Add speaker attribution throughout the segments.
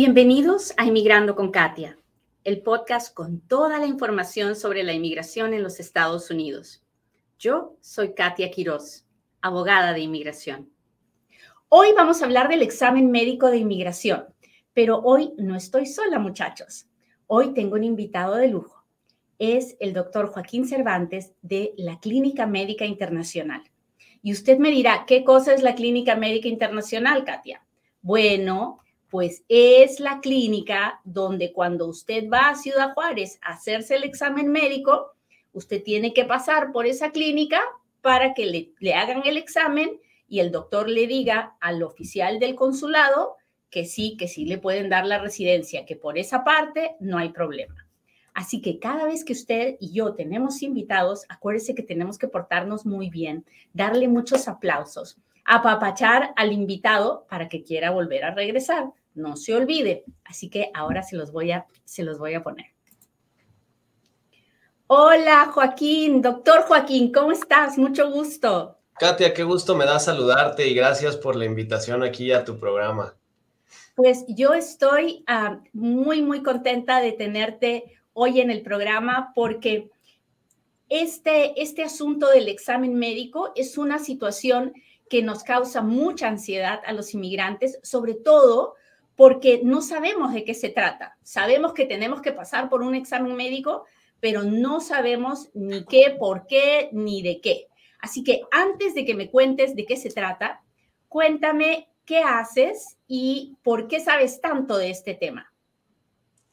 Speaker 1: Bienvenidos a Inmigrando con Katia, el podcast con toda la información sobre la inmigración en los Estados Unidos. Yo soy Katia Quiroz, abogada de inmigración. Hoy vamos a hablar del examen médico de inmigración, pero hoy no estoy sola, muchachos. Hoy tengo un invitado de lujo. Es el doctor Joaquín Cervantes de la Clínica Médica Internacional. Y usted me dirá, ¿qué cosa es la Clínica Médica Internacional, Katia? Bueno, pues es la clínica donde cuando usted va a Ciudad Juárez a hacerse el examen médico, usted tiene que pasar por esa clínica para que le, hagan el examen y el doctor le diga al oficial del consulado que sí, que sí le pueden dar la residencia, que por esa parte no hay problema. Así que cada vez que usted y yo tenemos invitados, acuérdese que tenemos que portarnos muy bien, darle muchos aplausos, apapachar al invitado para que quiera volver a regresar. No se olvide. Así que ahora se los voy a, se los voy a poner. Hola Joaquín, doctor Joaquín, ¿cómo estás? Mucho gusto.
Speaker 2: Katia, qué gusto me da saludarte y gracias por la invitación aquí a tu programa.
Speaker 1: Pues yo estoy ah, muy, muy contenta de tenerte hoy en el programa porque este, este asunto del examen médico es una situación que nos causa mucha ansiedad a los inmigrantes, sobre todo porque no sabemos de qué se trata. Sabemos que tenemos que pasar por un examen médico, pero no sabemos ni qué, por qué, ni de qué. Así que antes de que me cuentes de qué se trata, cuéntame qué haces y por qué sabes tanto de este tema.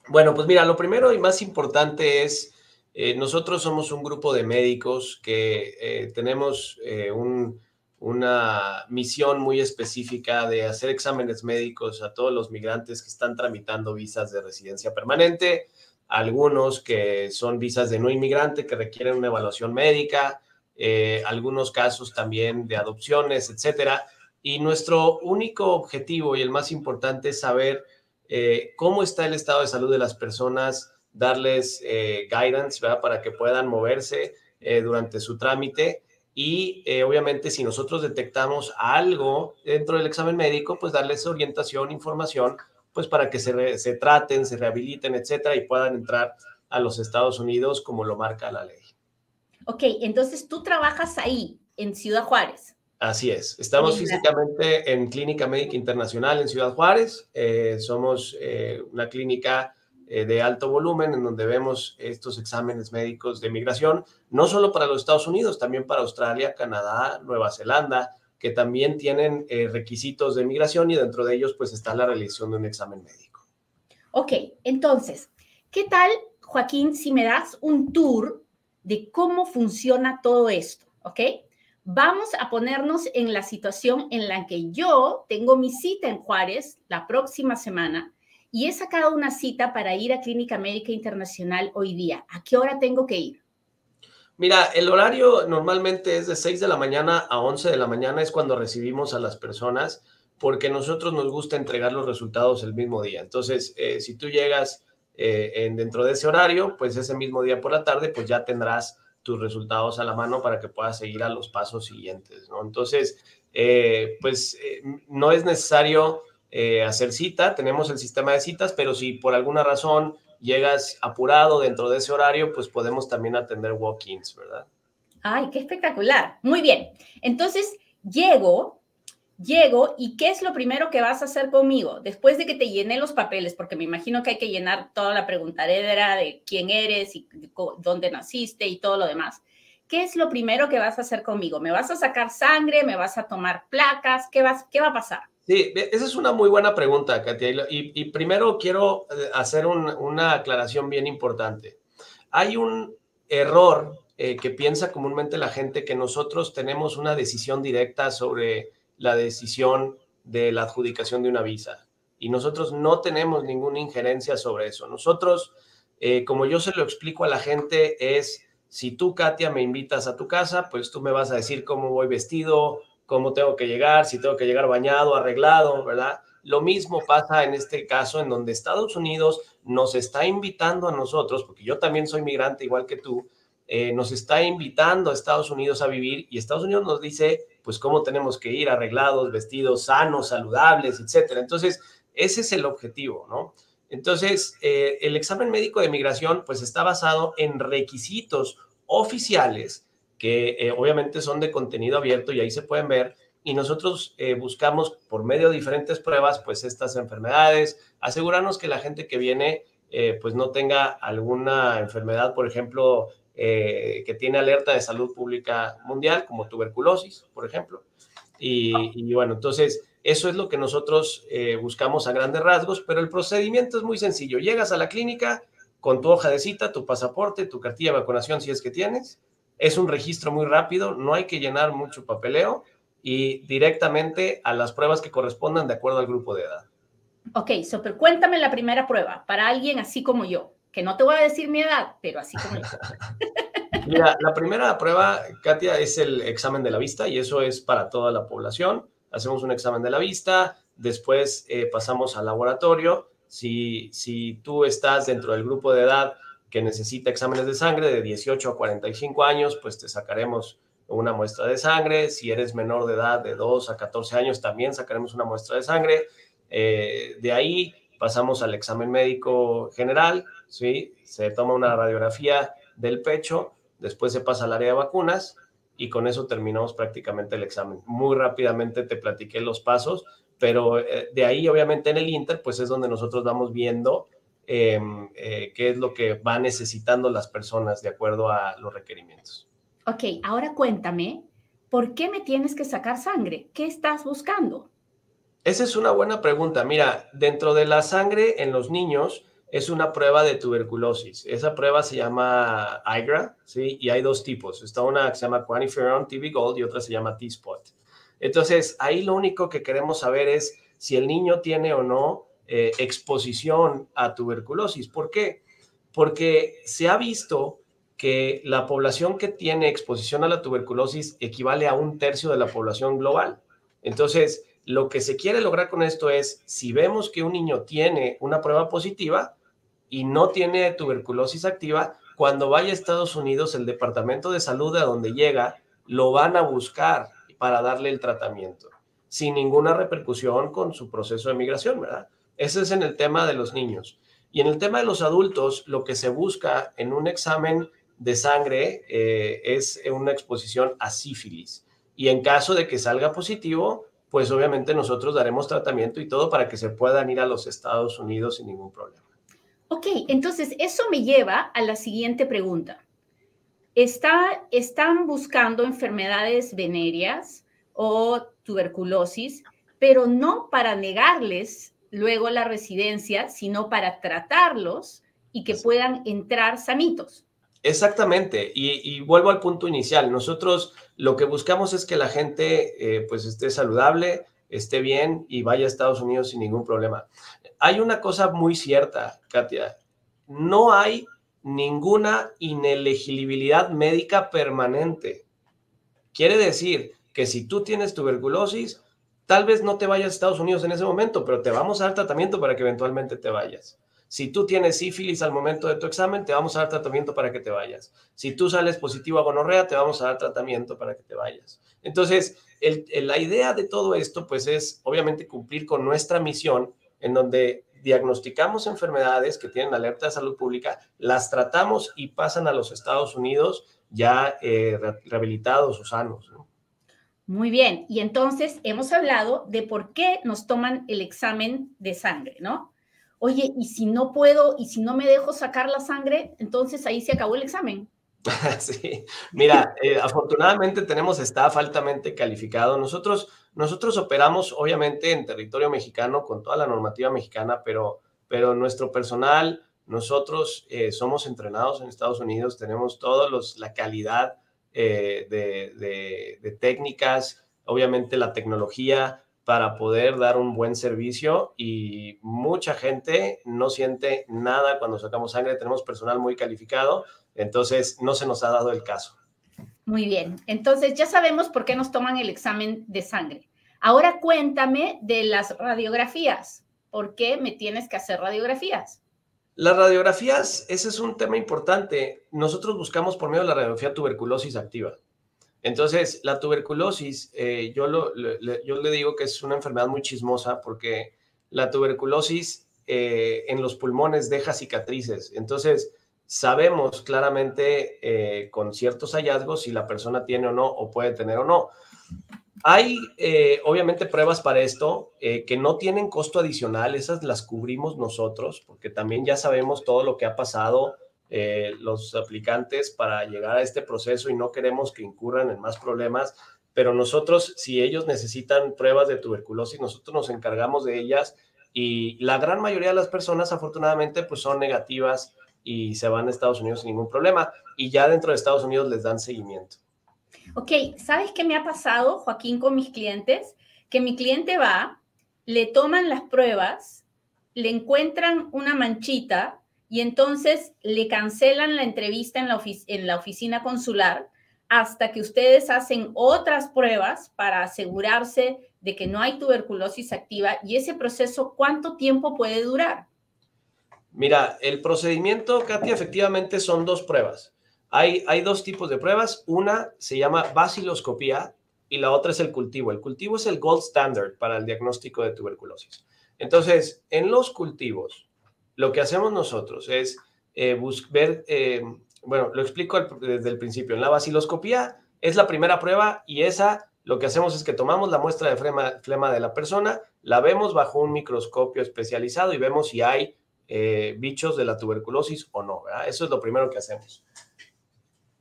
Speaker 2: Bueno, pues mira, lo primero y más importante es, eh, nosotros somos un grupo de médicos que eh, tenemos eh, un una misión muy específica de hacer exámenes médicos a todos los migrantes que están tramitando visas de residencia permanente, algunos que son visas de no inmigrante que requieren una evaluación médica, eh, algunos casos también de adopciones, etcétera. Y nuestro único objetivo y el más importante es saber eh, cómo está el estado de salud de las personas, darles eh, guidance para que puedan moverse durante su trámite y eh, obviamente si nosotros detectamos algo dentro del examen médico, pues darles orientación, información, pues para que se, se traten, se rehabiliten, etcétera, y puedan entrar a los Estados Unidos como lo marca la ley.
Speaker 1: Ok, entonces tú trabajas ahí, en Ciudad Juárez.
Speaker 2: Así es, estamos físicamente en Clínica Médica Internacional en Ciudad Juárez. Eh, somos eh, una clínica eh, de alto volumen en donde vemos estos exámenes médicos de migración, no solo para los Estados Unidos, también para Australia, Canadá, Nueva Zelanda, que también tienen eh, requisitos de migración y dentro de ellos pues está la realización de un examen médico.
Speaker 1: Ok, entonces, ¿qué tal, Joaquín, si me das un tour de cómo funciona todo esto? ¿Ok? Vamos a ponernos en la situación en la que yo tengo mi cita en Juárez la próxima semana y he sacado una cita para ir a Clínica Médica Internacional hoy día. ¿A qué hora tengo que ir?
Speaker 2: Mira, el horario normalmente es de 6 de la mañana a 11 de la mañana, es cuando recibimos a las personas, porque nosotros nos gusta entregar los resultados el mismo día. Entonces, eh, si tú llegas eh, en, dentro de ese horario, pues ese mismo día por la tarde, pues ya tendrás tus resultados a la mano para que puedas seguir a los pasos siguientes. Entonces, eh, pues no es necesario eh, hacer cita, tenemos el sistema de citas, pero si por alguna razón llegas apurado dentro de ese horario, pues podemos también atender walk-ins, ¿verdad?
Speaker 1: Ay, qué espectacular. Muy bien. Entonces, llego, llego y ¿qué es lo primero que vas a hacer conmigo? Después de que te llené los papeles, porque me imagino que hay que llenar toda la preguntadera de quién eres y dónde naciste y todo lo demás. ¿Qué es lo primero que vas a hacer conmigo? ¿Me vas a sacar sangre? ¿Me vas a tomar placas? ¿Qué, vas, qué va a pasar?
Speaker 2: Sí, esa es una muy buena pregunta, Katia. Y, primero quiero eh, hacer una aclaración bien importante. Hay un error eh, que piensa comúnmente la gente que nosotros tenemos una decisión directa sobre la decisión de la adjudicación de una visa. Y nosotros no tenemos ninguna injerencia sobre eso. Nosotros, eh, como yo se lo explico a la gente, es si tú, Katia, me invitas a tu casa, pues tú me vas a decir cómo voy vestido, cómo tengo que llegar, si tengo que llegar bañado, arreglado, ¿verdad? Lo mismo pasa en este caso en donde Estados Unidos nos está invitando a nosotros, porque yo también soy migrante igual que tú, eh, nos está invitando a Estados Unidos a vivir y Estados Unidos nos dice, pues, cómo tenemos que ir arreglados, vestidos, sanos, saludables, etcétera. Entonces, Ese es el objetivo, ¿no? Entonces, eh, el examen médico de migración, pues está basado en requisitos oficiales que eh, obviamente son de contenido abierto y ahí se pueden ver. Y nosotros eh, buscamos por medio de diferentes pruebas, pues estas enfermedades, asegurarnos que la gente que viene, pues no tenga alguna enfermedad, por ejemplo, que tiene alerta de salud pública mundial, como tuberculosis, por ejemplo. Y, y bueno, entonces eso es lo que nosotros eh, buscamos a grandes rasgos, pero el procedimiento es muy sencillo. Llegas a la clínica con tu hoja de cita, tu pasaporte, tu cartilla de vacunación si es que tienes. Es un registro muy rápido, no hay que llenar mucho papeleo y directamente a las pruebas que correspondan de acuerdo al grupo de edad.
Speaker 1: Ok, super, cuéntame la primera prueba para alguien así como yo, que no te voy a decir mi edad, pero así como yo.
Speaker 2: Mira, la primera prueba, Katia, es el examen de la vista y eso es para toda la población hacemos un examen de la vista, después eh, pasamos al laboratorio. Si, si tú estás dentro del grupo de edad que necesita exámenes de sangre de 18 a 45 años, pues te sacaremos una muestra de sangre. Si eres menor de edad de 2 a 14 años, también sacaremos una muestra de sangre. Eh, de ahí pasamos al examen médico general, ¿sí? se toma una radiografía del pecho, después se pasa al área de vacunas y con eso terminamos prácticamente el examen. Muy rápidamente te platiqué los pasos, pero eh, de ahí obviamente en el Inter, pues es donde nosotros vamos viendo em, eh, qué es lo que van necesitando las personas de acuerdo a los requerimientos.
Speaker 1: Ok, ahora cuéntame, ¿por qué me tienes que sacar sangre? ¿Qué estás buscando?
Speaker 2: Esa es una buena pregunta. Mira, dentro de la sangre en los niños, es una prueba de tuberculosis. Esa prueba se llama IGRA, ¿sí? Y hay dos tipos. Está una que se llama Quantiferon TB Gold y otra se llama T-Spot. Entonces, ahí lo único que queremos saber es si el niño tiene o no eh, exposición a tuberculosis. ¿Por qué? Porque se ha visto que la población que tiene exposición a la tuberculosis equivale a un tercio de la población global. Entonces, lo que se quiere lograr con esto es, si vemos que un niño tiene una prueba positiva, y no tiene tuberculosis activa, cuando vaya a Estados Unidos, el Departamento de Salud a donde llega, lo van a buscar para darle el tratamiento, sin ninguna repercusión con su proceso de migración, ¿verdad? Ese es en el tema de los niños. Y en el tema de los adultos, lo que se busca en un examen de sangre eh, es una exposición a sífilis. Y en caso de que salga positivo, pues obviamente nosotros daremos tratamiento y todo para que se puedan ir a los Estados Unidos sin ningún problema.
Speaker 1: Ok, entonces eso me lleva a la siguiente pregunta. Está, ¿Están buscando enfermedades venéreas o tuberculosis, pero no para negarles luego la residencia, sino para tratarlos y que puedan entrar sanitos?
Speaker 2: Exactamente, y, vuelvo al punto inicial. Nosotros lo que buscamos es que la gente eh, pues esté saludable, esté bien y vaya a Estados Unidos sin ningún problema hay una cosa muy cierta, Katia. No hay ninguna inelegibilidad médica permanente. Quiere decir que si tú tienes tuberculosis, tal vez no te vayas a Estados Unidos en ese momento, pero te vamos a dar tratamiento para que eventualmente te vayas. Si tú tienes sífilis al momento de tu examen, te vamos a dar tratamiento para que te vayas. Si tú sales positivo a gonorrea, te vamos a dar tratamiento para que te vayas. Entonces, la idea de todo esto, pues es obviamente cumplir con nuestra misión en donde diagnosticamos enfermedades que tienen alerta de salud pública, las tratamos y pasan a los Estados Unidos ya eh, rehabilitados o sanos.
Speaker 1: Muy bien, y entonces hemos hablado de por qué nos toman el examen de sangre, ¿no? Oye, y si no puedo, y si no me dejo sacar la sangre, entonces ahí se acabó el examen.
Speaker 2: Sí, mira, eh, afortunadamente tenemos staff altamente calificado. Nosotros, nosotros operamos obviamente en territorio mexicano con toda la normativa mexicana, pero, pero nuestro personal, nosotros eh, somos entrenados en Estados Unidos, tenemos toda la calidad eh, de, de técnicas, obviamente la tecnología para poder dar un buen servicio y mucha gente no siente nada cuando sacamos sangre, tenemos personal muy calificado entonces, no se nos ha dado el caso.
Speaker 1: Muy bien. Entonces, ya sabemos por qué nos toman el examen de sangre. Ahora cuéntame de las radiografías. ¿Por qué me tienes que hacer radiografías?
Speaker 2: Las radiografías, ese es un tema importante. Nosotros buscamos por medio de la radiografía tuberculosis activa. Entonces, la tuberculosis, eh, yo, le digo que es una enfermedad muy chismosa porque la tuberculosis eh, en los pulmones deja cicatrices. Entonces, sabemos claramente eh, con ciertos hallazgos si la persona tiene o no, o puede tener o no. Hay eh, obviamente pruebas para esto que no tienen costo adicional, esas las cubrimos nosotros, porque también ya sabemos todo lo que ha pasado los aplicantes para llegar a este proceso y no queremos que incurran en más problemas pero nosotros, si ellos necesitan pruebas de tuberculosis, nosotros nos encargamos de ellas y la gran mayoría de las personas, afortunadamente, pues son negativas y se van a Estados Unidos sin ningún problema y ya dentro de Estados Unidos les dan seguimiento.
Speaker 1: Ok, ¿sabes qué me ha pasado, Joaquín, con mis clientes? Que mi cliente va, le toman las pruebas, le encuentran una manchita y entonces le cancelan la entrevista en la, en la oficina consular hasta que ustedes hacen otras pruebas para asegurarse de que no hay tuberculosis activa y ese proceso, ¿cuánto tiempo puede durar?
Speaker 2: Mira, el procedimiento, Katy, efectivamente son dos pruebas. Hay, hay dos tipos de pruebas. Una se llama baciloscopía y la otra es el cultivo. El cultivo es el gold standard para el diagnóstico de tuberculosis. Entonces, en los cultivos, lo que hacemos nosotros es eh, ver eh, bueno, lo explico desde el principio. En la baciloscopía es la primera prueba y esa lo que hacemos es que tomamos la muestra de flema, de la persona, la vemos bajo un microscopio especializado y vemos si hay eh, bichos de la tuberculosis o no. Eso es lo primero que hacemos.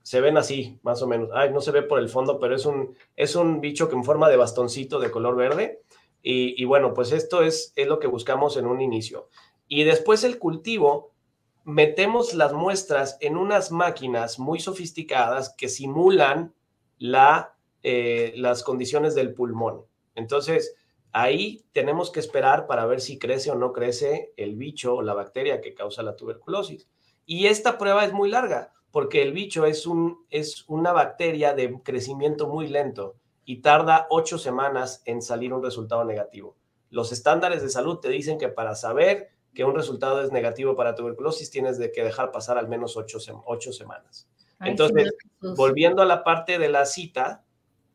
Speaker 2: Se ven así, más o menos. Ay, no se ve por el fondo, pero es un, es un bicho que en forma de bastoncito de color verde. Y, y bueno, pues esto es, es lo que buscamos en un inicio. Y después el cultivo metemos las muestras en unas máquinas muy sofisticadas que simulan la, eh, las condiciones del pulmón. Entonces, ahí tenemos que esperar para ver si crece o no crece el bicho o la bacteria que causa la tuberculosis. Y esta prueba es muy larga porque el bicho es, un, es una bacteria de crecimiento muy lento y tarda ocho semanas en salir un resultado negativo. Los estándares de salud te dicen que para saber que un resultado es negativo para tuberculosis, tienes de que dejar pasar al menos ocho, semanas. Entonces, volviendo a la parte de la cita,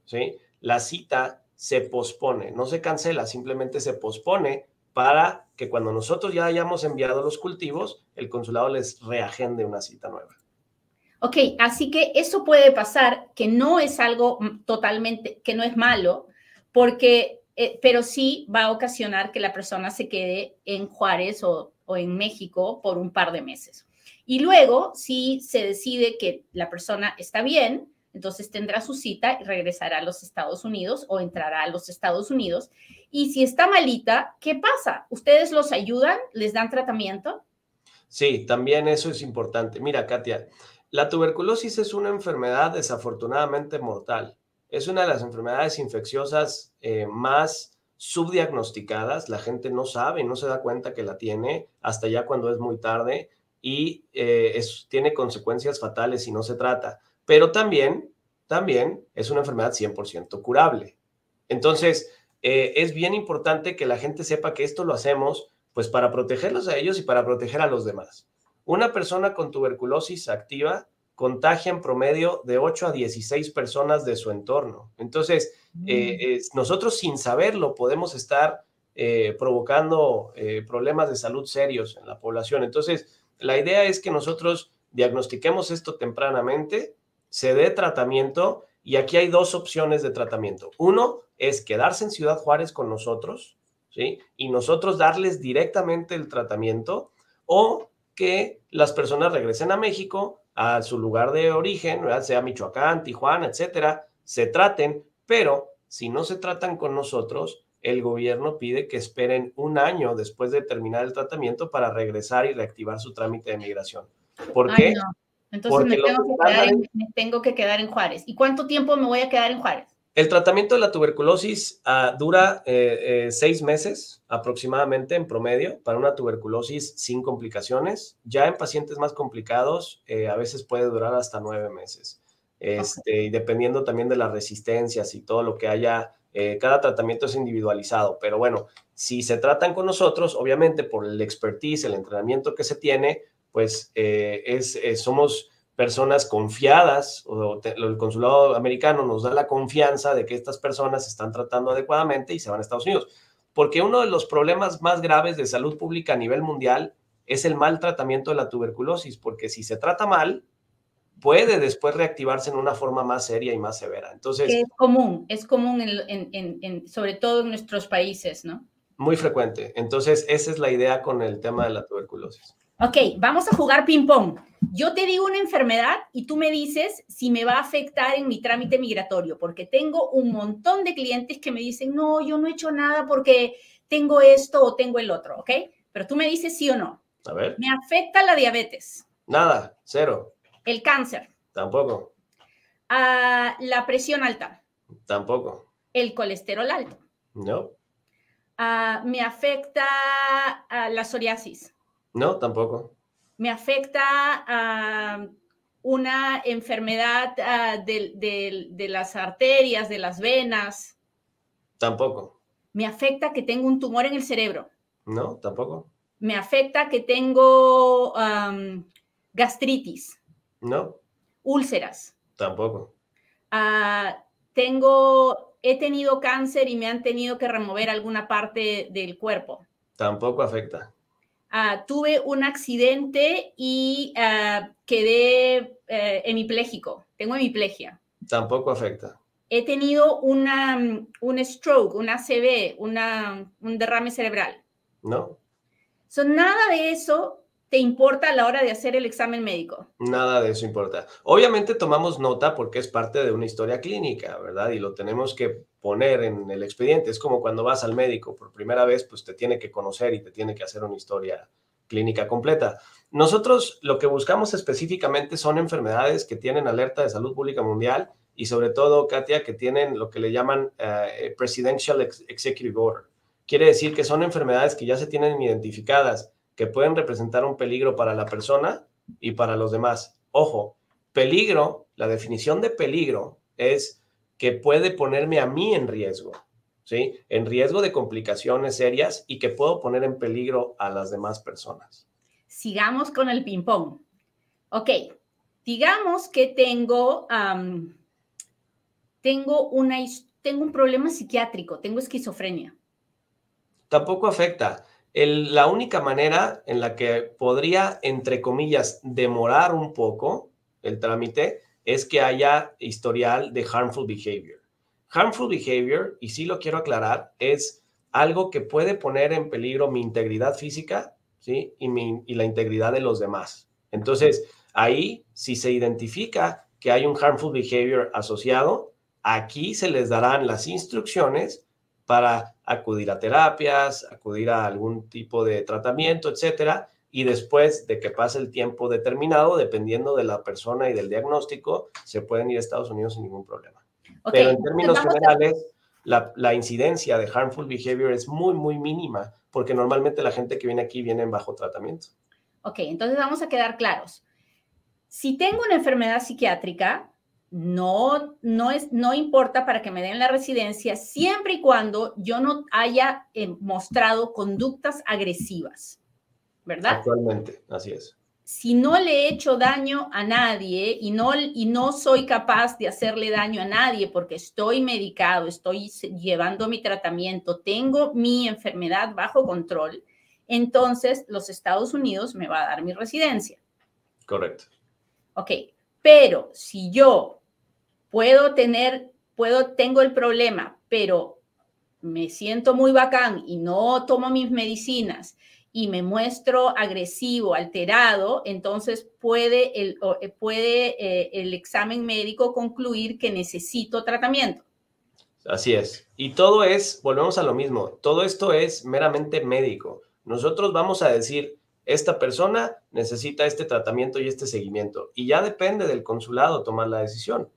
Speaker 2: ¿sí? La cita se pospone, no se cancela, simplemente se pospone para que cuando nosotros ya hayamos enviado los cultivos, el consulado les reagende una cita nueva.
Speaker 1: Ok, así que eso puede pasar, que no es algo totalmente, que no es malo, porque eh, pero sí va a ocasionar que la persona se quede en Juárez o, en México por un par de meses. Y luego, si se decide que la persona está bien, entonces tendrá su cita y regresará a los Estados Unidos o entrará a los Estados Unidos. Y si está malita, ¿qué pasa? ¿Ustedes los ayudan? ¿Les dan tratamiento?
Speaker 2: Sí, también eso es importante. Mira, Katia, la tuberculosis es una enfermedad desafortunadamente mortal. Es una de las enfermedades infecciosas eh, más subdiagnosticadas. La gente no sabe, no se da cuenta que la tiene hasta ya cuando es muy tarde y eh, tiene consecuencias fatales si no se trata. Pero también, también es una enfermedad 100% curable. Entonces, eh, es bien importante que la gente sepa que esto lo hacemos pues para protegerlos a ellos y para proteger a los demás. Una persona con tuberculosis activa contagia en promedio de 8 a 16 personas de su entorno. Entonces, eh, mm. nosotros sin saberlo podemos estar eh, provocando eh, problemas de salud serios en la población. Entonces, la idea es que nosotros diagnostiquemos esto tempranamente, se dé tratamiento y aquí hay dos opciones de tratamiento. Uno es quedarse en Ciudad Juárez con nosotros, ¿sí? Y nosotros darles directamente el tratamiento o que las personas regresen a México a su lugar de origen, sea Michoacán, Tijuana, etcétera, se traten, pero si no se tratan con nosotros, el gobierno pide que esperen un año después de terminar el tratamiento para regresar y reactivar su trámite de migración. ¿Por qué?
Speaker 1: Entonces me tengo, que quedar en Juárez. ¿Y cuánto tiempo me voy a quedar en Juárez?
Speaker 2: El tratamiento de la tuberculosis ah, dura eh, eh, seis meses aproximadamente en promedio para una tuberculosis sin complicaciones. Ya en pacientes más complicados eh, a veces puede durar hasta nueve meses. Este, y dependiendo también de las resistencias y todo lo que haya, cada tratamiento es individualizado. Pero bueno, si se tratan con nosotros, obviamente por el expertise, el entrenamiento que se tiene, pues es, somos personas confiadas, o el consulado americano nos da la confianza de que estas personas se están tratando adecuadamente y se van a Estados Unidos. porque uno de los problemas más graves de salud pública a nivel mundial es el mal tratamiento de la tuberculosis, porque si se trata mal, puede después reactivarse en una forma más seria y más severa. Entonces,
Speaker 1: es común, es común en, sobre todo en nuestros países, ¿no?
Speaker 2: Muy frecuente. Entonces, esa es la idea con el tema de la tuberculosis.
Speaker 1: Ok, vamos a jugar ping-pong. Yo te digo una enfermedad y tú me dices si me va a afectar en mi trámite migratorio, porque tengo un montón de clientes que me dicen, no, yo no he hecho nada porque tengo esto o tengo el otro, ¿ok? Pero tú me dices sí o no.
Speaker 2: A ver.
Speaker 1: ¿Me afecta la diabetes?
Speaker 2: Nada, cero.
Speaker 1: ¿El cáncer?
Speaker 2: Tampoco.
Speaker 1: Ah, ¿La presión alta?
Speaker 2: Tampoco.
Speaker 1: ¿El colesterol alto?
Speaker 2: No.
Speaker 1: Ah, ¿Me afecta ah, la psoriasis?
Speaker 2: No, tampoco.
Speaker 1: ¿Me afecta una enfermedad de las arterias, de las venas?
Speaker 2: Tampoco.
Speaker 1: ¿Me afecta que tengo un tumor en el cerebro?
Speaker 2: No, tampoco.
Speaker 1: ¿Me afecta que tengo gastritis?
Speaker 2: No.
Speaker 1: ¿Úlceras?
Speaker 2: Tampoco.
Speaker 1: Ah, tengo, he tenido cáncer y me han tenido que remover alguna parte del cuerpo.
Speaker 2: Tampoco afecta.
Speaker 1: Ah, tuve un accidente y ah, quedé eh, hemipléjico. Tengo hemiplegia.
Speaker 2: Tampoco afecta.
Speaker 1: He tenido una, un stroke, una ACV, una, un derrame cerebral.
Speaker 2: No.
Speaker 1: Son nada de eso te importa a la hora de hacer el examen médico?
Speaker 2: Nada de eso importa. Obviamente tomamos nota porque es parte de una historia clínica, ¿verdad? Y lo tenemos que poner en el expediente. Es como cuando vas al médico por primera vez, pues te tiene que conocer y te tiene que hacer una historia clínica completa. Nosotros lo que buscamos específicamente son enfermedades que tienen alerta de salud pública mundial y sobre todo, Katia, que tienen lo que le llaman eh, Presidential Executive Order. Quiere decir que son enfermedades que ya se tienen identificadas que pueden representar un peligro para la persona y para los demás. Ojo, peligro, la definición de peligro es que puede ponerme a mí en riesgo, ¿sí? En riesgo de complicaciones serias y que puedo poner en peligro a las demás personas.
Speaker 1: Sigamos con el ping-pong. Ok, digamos que tengo, tengo, una, tengo un problema psiquiátrico, tengo esquizofrenia.
Speaker 2: Tampoco afecta la única manera en la que podría, entre comillas, demorar un poco el trámite es que haya historial de harmful behavior. Harmful behavior, y sí lo quiero aclarar, es algo que puede poner en peligro mi integridad física ¿sí? y, y la integridad de los demás. Entonces, ahí, si se identifica que hay un harmful behavior asociado, aquí se les darán las instrucciones para acudir a terapias, acudir a algún tipo de tratamiento, etcétera, y después de que pase el tiempo determinado, dependiendo de la persona y del diagnóstico, se pueden ir a Estados Unidos sin ningún problema. Pero en términos generales, la, la, incidencia de harmful behavior es muy, muy mínima, porque normalmente la gente que viene aquí viene en bajo tratamiento.
Speaker 1: Ok, entonces vamos a quedar claros. Si tengo una enfermedad psiquiátrica, no, no, es, no importa para que me den la residencia siempre y cuando yo no haya eh, mostrado conductas agresivas, ¿verdad?
Speaker 2: Actualmente, así es.
Speaker 1: Si no le he hecho daño a nadie y no, y no soy capaz de hacerle daño a nadie porque estoy medicado, estoy llevando mi tratamiento, tengo mi enfermedad bajo control, entonces los Estados Unidos me va a dar mi residencia.
Speaker 2: Correcto.
Speaker 1: Ok, pero si yo puedo tener, puedo, tengo el problema, pero me siento muy bacán y no tomo mis medicinas y me muestro agresivo, alterado, entonces puede el, eh, puede, eh, el examen médico concluir que necesito tratamiento.
Speaker 2: Así es. Y todo es, volvemos a lo mismo, todo esto es meramente médico. Nosotros vamos a decir, esta persona necesita este tratamiento y este seguimiento. Y ya depende del consulado tomar la decisión.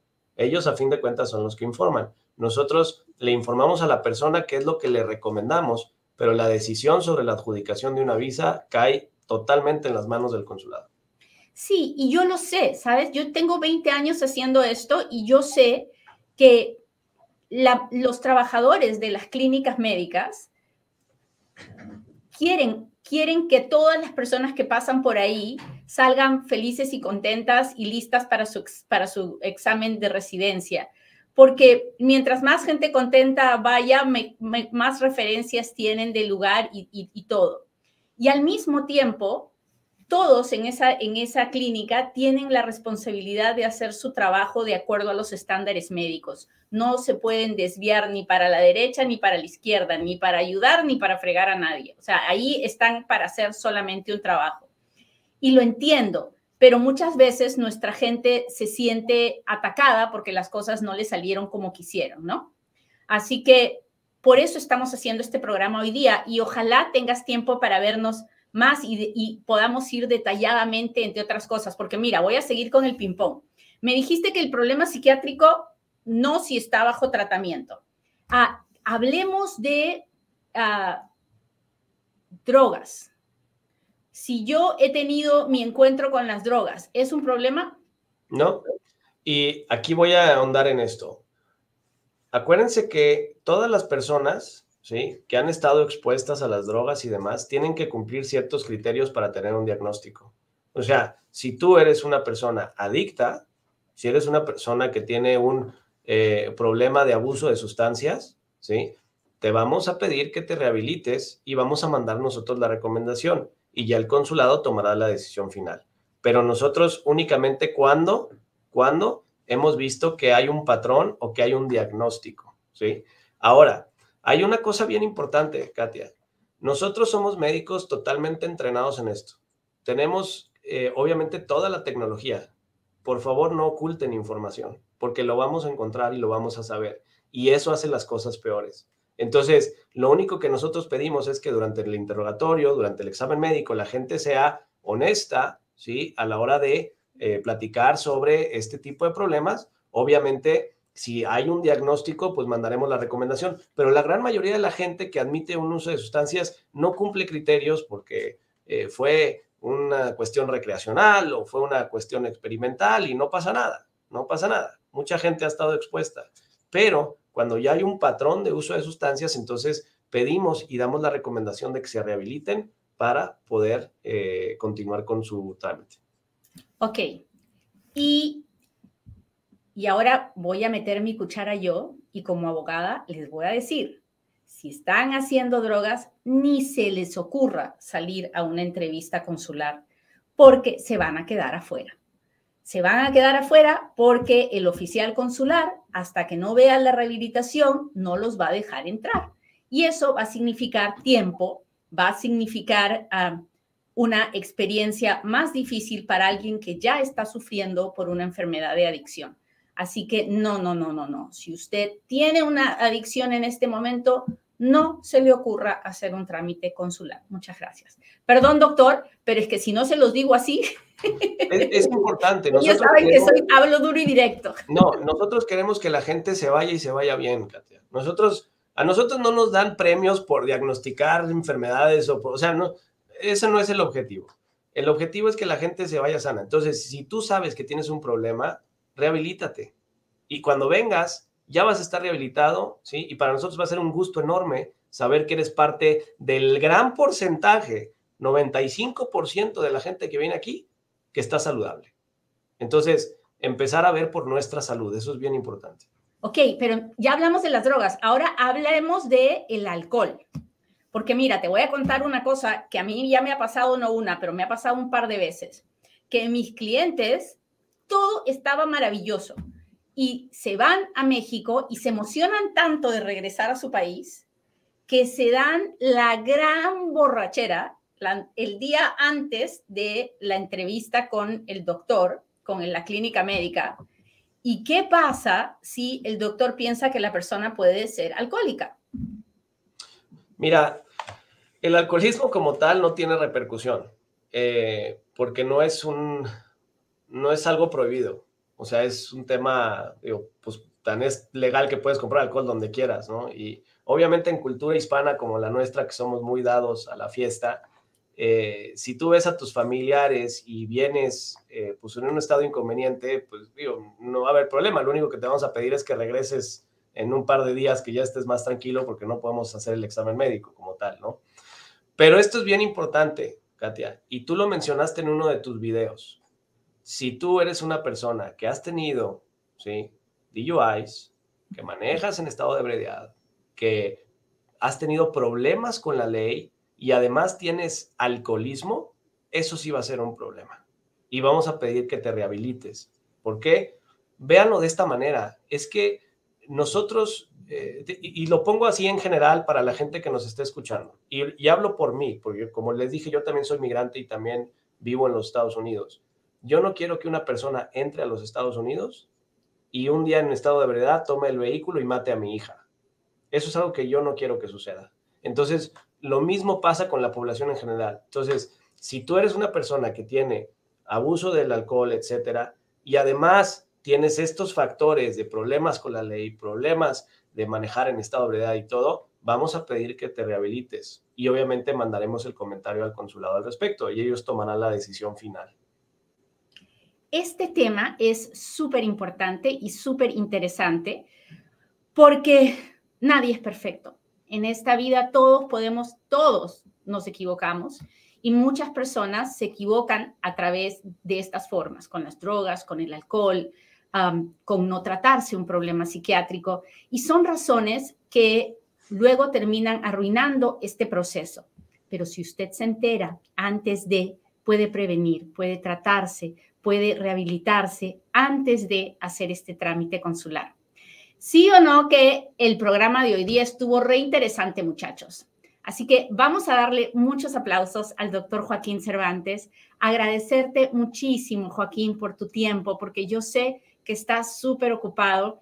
Speaker 2: Ellos a fin de cuentas son los que informan. Nosotros le informamos a la persona qué es lo que le recomendamos, pero la decisión sobre la adjudicación de una visa cae totalmente en las manos del consulado.
Speaker 1: Sí, y yo lo sé, ¿sabes? Yo tengo 20 años haciendo esto y yo sé que los trabajadores de las clínicas médicas quieren quieren que todas las personas que pasan por ahí salgan felices y contentas y listas para su, para su examen de residencia. porque mientras más gente contenta vaya, más referencias tienen del lugar y, todo. Y al mismo tiempo, todos en esa, en esa clínica tienen la responsabilidad de hacer su trabajo de acuerdo a los estándares médicos. No se pueden desviar ni para la derecha ni para la izquierda, ni para ayudar ni para fregar a nadie. O sea, ahí están para hacer solamente un trabajo. Y lo entiendo, pero muchas veces nuestra gente se siente atacada porque las cosas no le salieron como quisieron, ¿no? Así que por eso estamos haciendo este programa hoy día y ojalá tengas tiempo para vernos más y, podamos ir detalladamente entre otras cosas, porque mira, voy a seguir con el ping-pong. Me dijiste que el problema psiquiátrico no si está bajo tratamiento. Ah, hablemos de ah, drogas si yo he tenido mi encuentro con las drogas, ¿es un problema?
Speaker 2: No. Y aquí voy a ahondar en esto. Acuérdense que todas las personas ¿sí? que han estado expuestas a las drogas y demás tienen que cumplir ciertos criterios para tener un diagnóstico. O sea, si tú eres una persona adicta, si eres una persona que tiene un eh, problema de abuso de sustancias, ¿sí? te vamos a pedir que te rehabilites y vamos a mandar nosotros la recomendación y ya el consulado tomará la decisión final. Pero nosotros únicamente cuando, cuando hemos visto que hay un patrón o que hay un diagnóstico, ¿sí? Ahora, hay una cosa bien importante, Katia. Nosotros somos médicos totalmente entrenados en esto. Tenemos, eh, obviamente, toda la tecnología. Por favor, no oculten información, porque lo vamos a encontrar y lo vamos a saber. Y eso hace las cosas peores. Entonces, lo único que nosotros pedimos es que durante el interrogatorio, durante el examen médico, la gente sea honesta, ¿sí? A la hora de eh, platicar sobre este tipo de problemas. Obviamente, si hay un diagnóstico, pues mandaremos la recomendación, pero la gran mayoría de la gente que admite un uso de sustancias no cumple criterios porque eh, fue una cuestión recreacional o fue una cuestión experimental y no pasa nada, no pasa nada. Mucha gente ha estado expuesta, pero cuando ya hay un patrón de uso de sustancias, entonces pedimos y damos la recomendación de que se rehabiliten para poder eh, continuar con su trámite.
Speaker 1: Ok. Y, y ahora voy a meter mi cuchara yo y como abogada les voy a decir, si están haciendo drogas, ni se les ocurra salir a una entrevista consular porque se van a quedar afuera se van a quedar afuera porque el oficial consular, hasta que no vea la rehabilitación, no los va a dejar entrar. Y eso va a significar tiempo, va a significar una experiencia más difícil para alguien que ya está sufriendo por una enfermedad de adicción. Así que no, no, no, no, no. Si usted tiene una adicción en este momento, no se le ocurra hacer un trámite consular. Muchas gracias. Perdón, doctor, pero es que si no se los digo así.
Speaker 2: Es, importante.
Speaker 1: Nosotros saben que soy, hablo duro y directo.
Speaker 2: No, nosotros queremos que la gente se vaya y se vaya bien, Katia. Nosotros, a nosotros no nos dan premios por diagnosticar enfermedades o por, o sea, no, ese no es el objetivo. El objetivo es que la gente se vaya sana. Entonces, si tú sabes que tienes un problema, rehabilítate. Y cuando vengas, ya vas a estar rehabilitado, ¿sí? Y para nosotros va a ser un gusto enorme saber que eres parte del gran porcentaje, 95% de la gente que viene aquí, que está saludable. Entonces, empezar a ver por nuestra salud, eso es bien importante.
Speaker 1: Ok, pero ya hablamos de las drogas, ahora hablemos de el alcohol. Porque mira, te voy a contar una cosa que a mí ya me ha pasado, no una, pero me ha pasado un par de veces, que mis clientes, todo estaba maravilloso y se van a México y se emocionan tanto de regresar a su país que se dan la gran borrachera el día antes de la entrevista con el doctor, con la clínica médica. ¿Y qué pasa si el doctor piensa que la persona puede ser alcohólica?
Speaker 2: Mira, el alcoholismo como tal no tiene repercusión, eh, porque no es un, no es algo prohibido. O sea, es un tema, digo, pues tan es legal que puedes comprar alcohol donde quieras, ¿no? Y obviamente en cultura hispana como la nuestra, que somos muy dados a la fiesta, eh, si tú ves a tus familiares y vienes eh, pues en un estado inconveniente, pues digo, no va a haber problema. Lo único que te vamos a pedir es que regreses en un par de días, que ya estés más tranquilo porque no podemos hacer el examen médico como tal, ¿no? Pero esto es bien importante, Katia, y tú lo mencionaste en uno de tus videos si tú eres una persona que has tenido, ¿sí? DUIs, que manejas en estado de ebriedad, que has tenido problemas con la ley y además tienes alcoholismo, eso sí va a ser un problema. Y vamos a pedir que te rehabilites. ¿Por qué? Véanlo de esta manera. Es que nosotros, eh, y, lo pongo así en general para la gente que nos esté escuchando, y, y hablo por mí, porque como les dije, yo también soy migrante y también vivo en los Estados Unidos. Yo no quiero que una persona entre a los Estados Unidos y un día en estado de verdad tome el vehículo y mate a mi hija. Eso es algo que yo no quiero que suceda. Entonces, lo mismo pasa con la población en general. Entonces, si tú eres una persona que tiene abuso del alcohol, etcétera, y además tienes estos factores de problemas con la ley, problemas de manejar en estado de verdad y todo, vamos a pedir que te rehabilites y obviamente mandaremos el comentario al consulado al respecto y ellos tomarán la decisión final.
Speaker 1: Este tema es súper importante y súper interesante porque nadie es perfecto. En esta vida todos podemos, todos nos equivocamos y muchas personas se equivocan a través de estas formas, con las drogas, con el alcohol, con no tratarse un problema psiquiátrico. Y son razones que luego terminan arruinando este proceso. Pero si usted se entera antes de, puede prevenir, puede tratarse, puede rehabilitarse antes de hacer este trámite consular. Sí o no que el programa de hoy día estuvo re interesante, muchachos. Así que vamos a darle muchos aplausos al doctor Joaquín Cervantes. Agradecerte muchísimo, Joaquín, por tu tiempo, porque yo sé que estás súper ocupado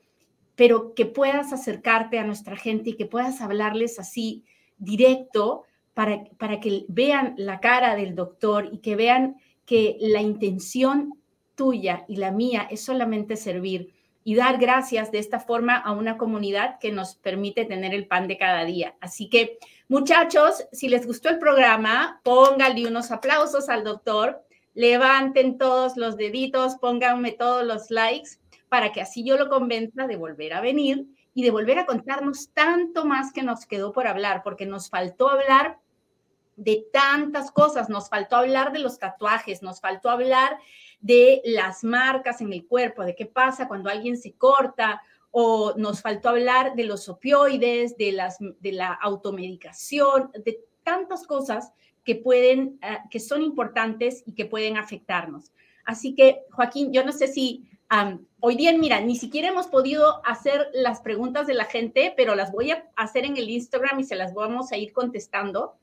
Speaker 1: pero que puedas acercarte a nuestra gente y que puedas hablarles así directo para, para que vean la cara del doctor y que vean que la intención tuya y la mía es solamente servir y dar gracias de esta forma a una comunidad que nos permite tener el pan de cada día. Así que, muchachos, si les gustó el programa, pónganle unos aplausos al doctor, levanten todos los deditos, pónganme todos los likes para que así yo lo convenza de volver a venir y de volver a contarnos tanto más que nos quedó por hablar, porque nos faltó hablar de tantas cosas, nos faltó hablar de los tatuajes, nos faltó hablar de las marcas en el cuerpo, de qué pasa cuando alguien se corta, o nos faltó hablar de los opioides, de, las, de la automedicación, de tantas cosas que pueden, eh, que son importantes y que pueden afectarnos. Así que, Joaquín, yo no sé si hoy día, mira, ni siquiera hemos podido hacer las preguntas de la gente, pero las voy a hacer en el Instagram y se las vamos a ir contestando.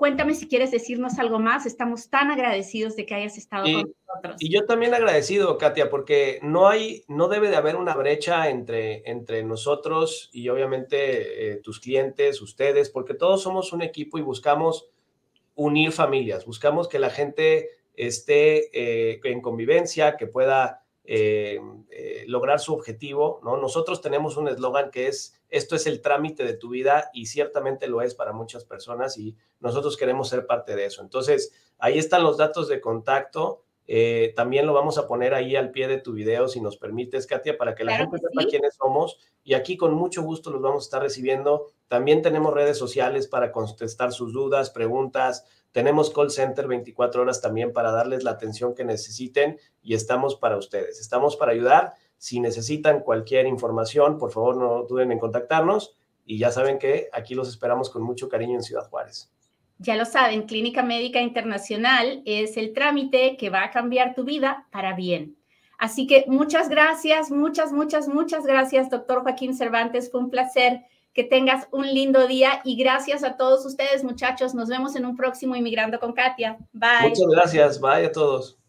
Speaker 1: Cuéntame si quieres decirnos algo más. Estamos tan agradecidos de que hayas estado con nosotros.
Speaker 2: Y yo también agradecido, Katia, porque no hay, no debe de haber una brecha entre, entre nosotros y obviamente eh, tus clientes, ustedes, porque todos somos un equipo y buscamos unir familias, buscamos que la gente esté eh, en convivencia, que pueda eh, eh, lograr su objetivo. ¿no? Nosotros tenemos un eslogan que es, esto es el trámite de tu vida y ciertamente lo es para muchas personas y nosotros queremos ser parte de eso. Entonces, ahí están los datos de contacto. También lo vamos a poner ahí al pie de tu video, si nos permites, Katia, para que la gente sepa quiénes somos. Y aquí con mucho gusto los vamos a estar recibiendo. También tenemos redes sociales para contestar sus dudas, preguntas, tenemos call center 24 horas también para darles la atención que necesiten y estamos para ustedes. Estamos para ayudar. Si necesitan cualquier información, por favor no duden en contactarnos y ya saben que aquí los esperamos con mucho cariño en Ciudad Juárez.
Speaker 1: Ya lo saben, Clínica Médica Internacional es el trámite que va a cambiar tu vida para bien. Así que muchas gracias, muchas, muchas, muchas gracias, doctor Joaquín Cervantes. Fue un placer que tengas un lindo día y gracias a todos ustedes, muchachos. Nos vemos en un próximo Inmigrando con Katia. Bye.
Speaker 2: Muchas gracias. Bye a todos.